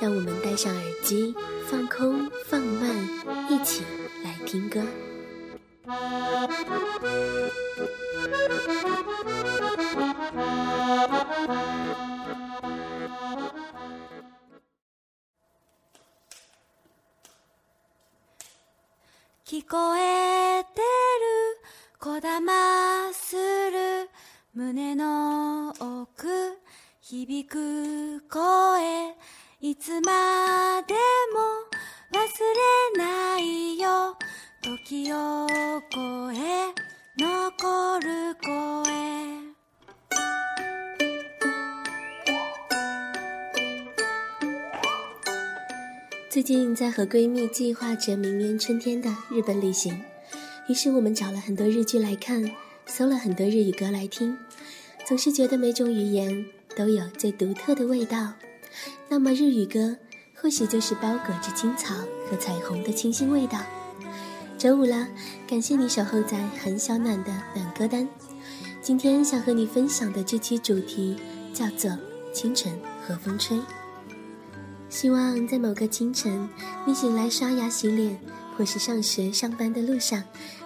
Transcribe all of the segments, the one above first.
让我们戴上耳机，放空、放慢，一起来听歌。最近在和闺蜜计划着明年春天的日本旅行，于是我们找了很多日剧来看，搜了很多日语歌来听，总是觉得每种语言都有最独特的味道。那么日语歌或许就是包裹着青草和彩虹的清新味道。周五了，感谢你守候在韩小暖的冷歌单。今天想和你分享的这期主题叫做清晨和风吹。希望在某个清晨，你醒来刷牙洗脸，或是上学上班的路上，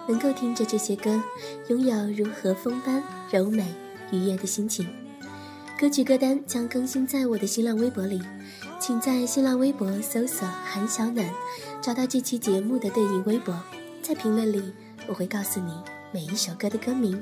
能够听着这些歌，拥有如和风般柔美愉悦的心情。歌曲歌单将更新在我的新浪微博里，请在新浪微博搜索“韩小暖”，找到这期节目的对应微博，在评论里我会告诉你每一首歌的歌名。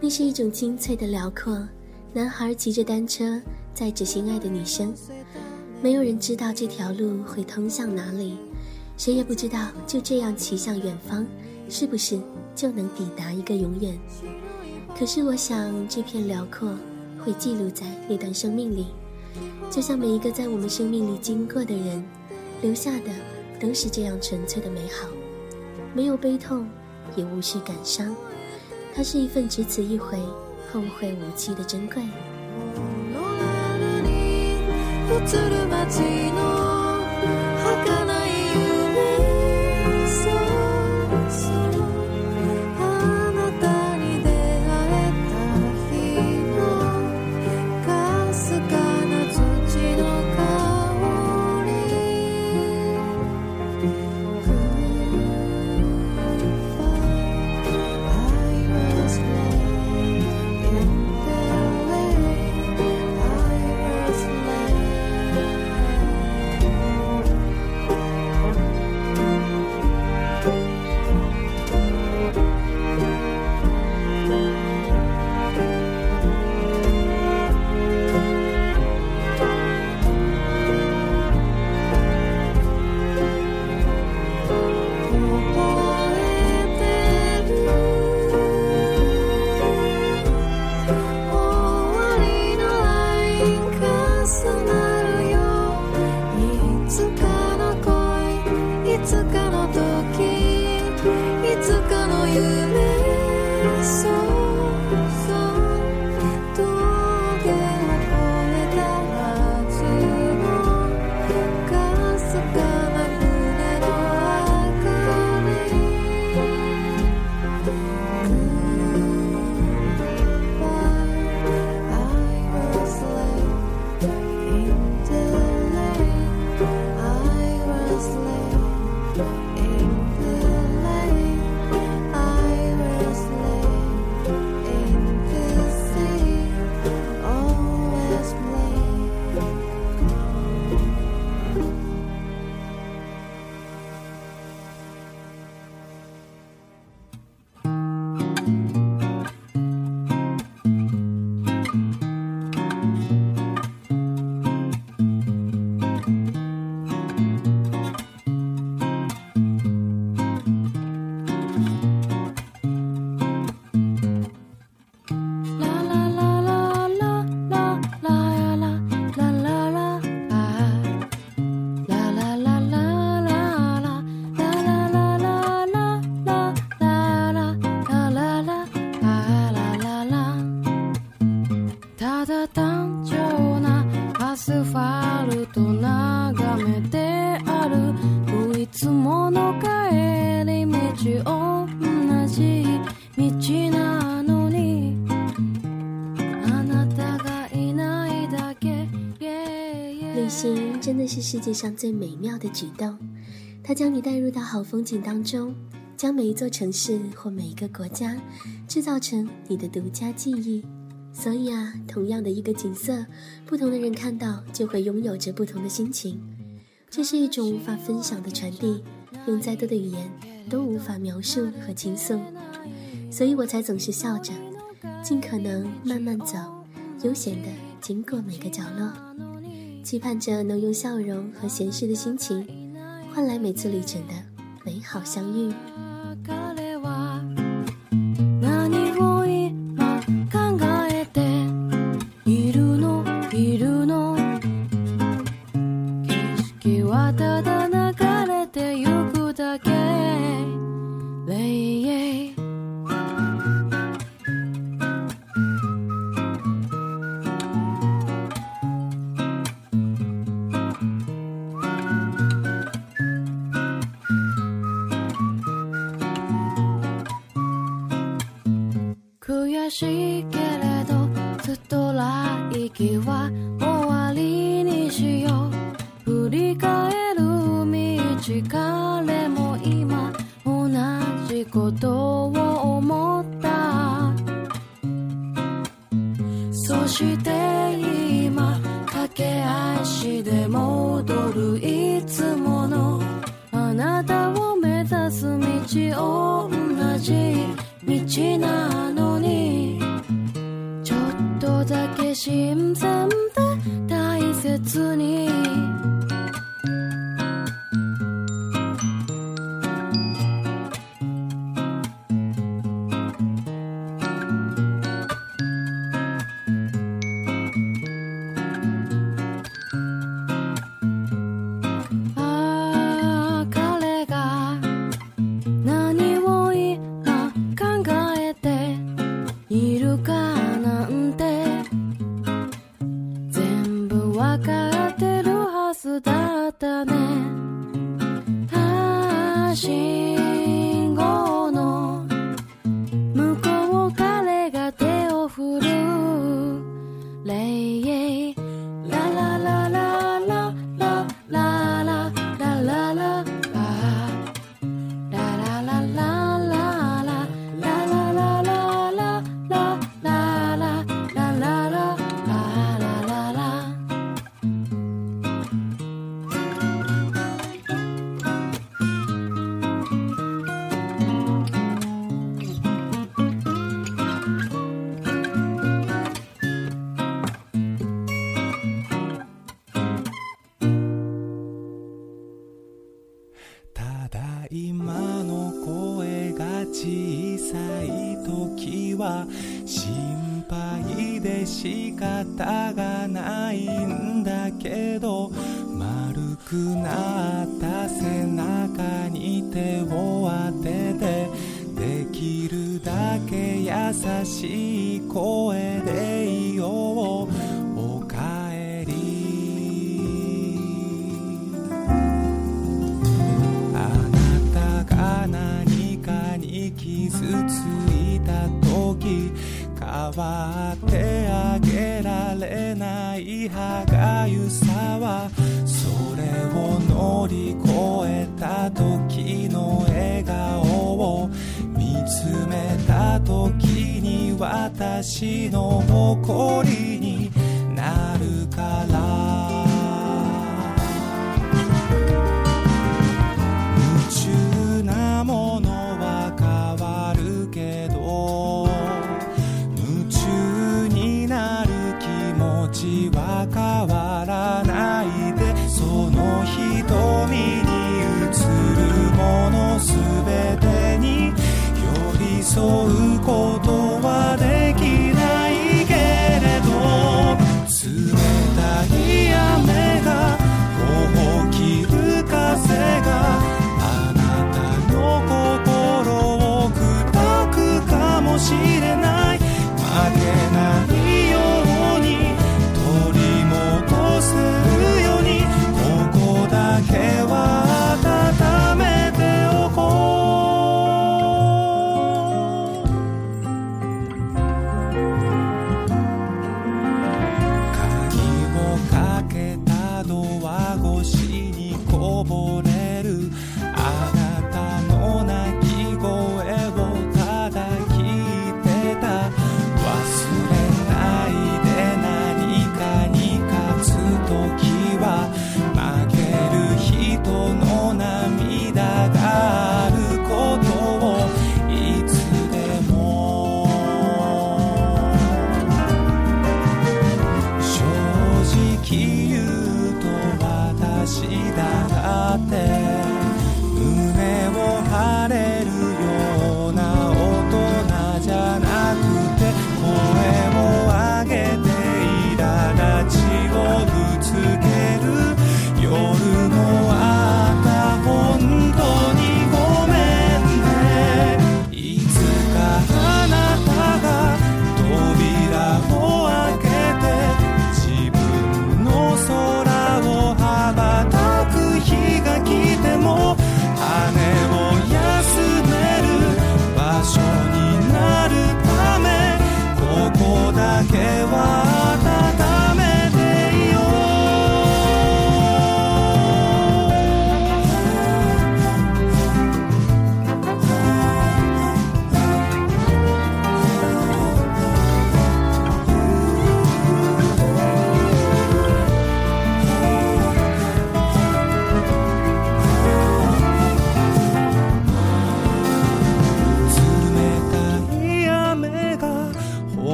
那是一种清脆的辽阔。男孩骑着单车，载着心爱的女生。没有人知道这条路会通向哪里，谁也不知道就这样骑向远方，是不是就能抵达一个永远？可是我想，这片辽阔会记录在那段生命里，就像每一个在我们生命里经过的人，留下的都是这样纯粹的美好，没有悲痛，也无需感伤。它是一份只此一回、后会无期的珍贵。世界上最美妙的举动，它将你带入到好风景当中，将每一座城市或每一个国家，制造成你的独家记忆。所以啊，同样的一个景色，不同的人看到就会拥有着不同的心情。这是一种无法分享的传递，用再多的语言都无法描述和倾诉。所以我才总是笑着，尽可能慢慢走，悠闲的经过每个角落。期盼着能用笑容和闲适的心情，换来每次旅程的美好相遇。ち同じ道なのにちょっとだけ新鮮だけ優しい声でいようおかえりあなたが何かに傷ついた時変わってあげられない歯がゆさはそれを乗り越えた時詰めた時に私の誇りに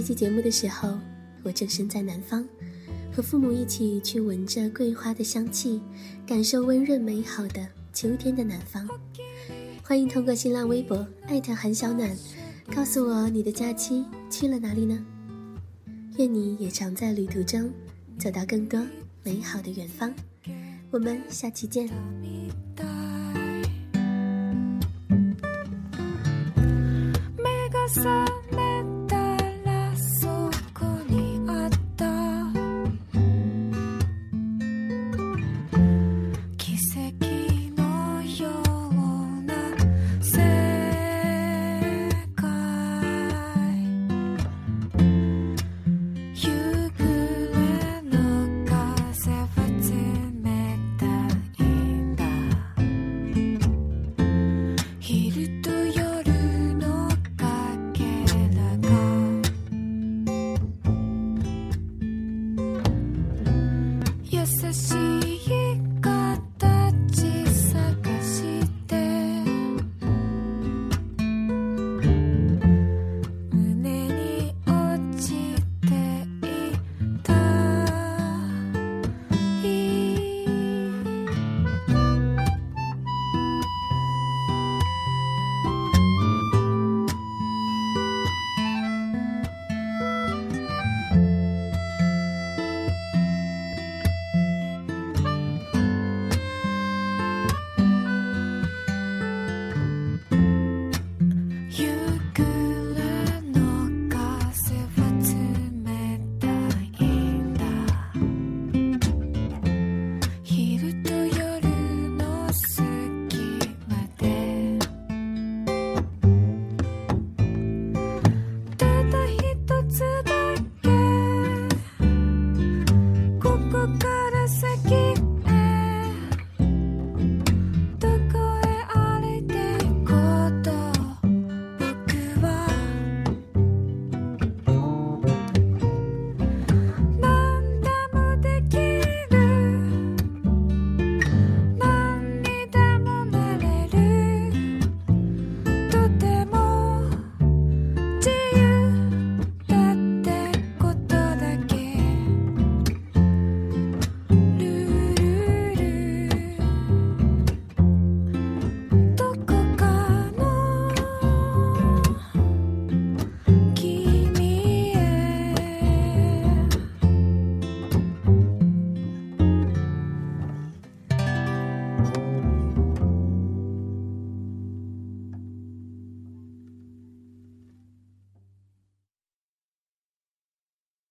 这期节目的时候，我正身在南方，和父母一起去闻着桂花的香气，感受温润美好的秋天的南方。欢迎通过新浪微博艾特韩小暖，告诉我你的假期去了哪里呢？愿你也常在旅途中，走到更多美好的远方。我们下期见。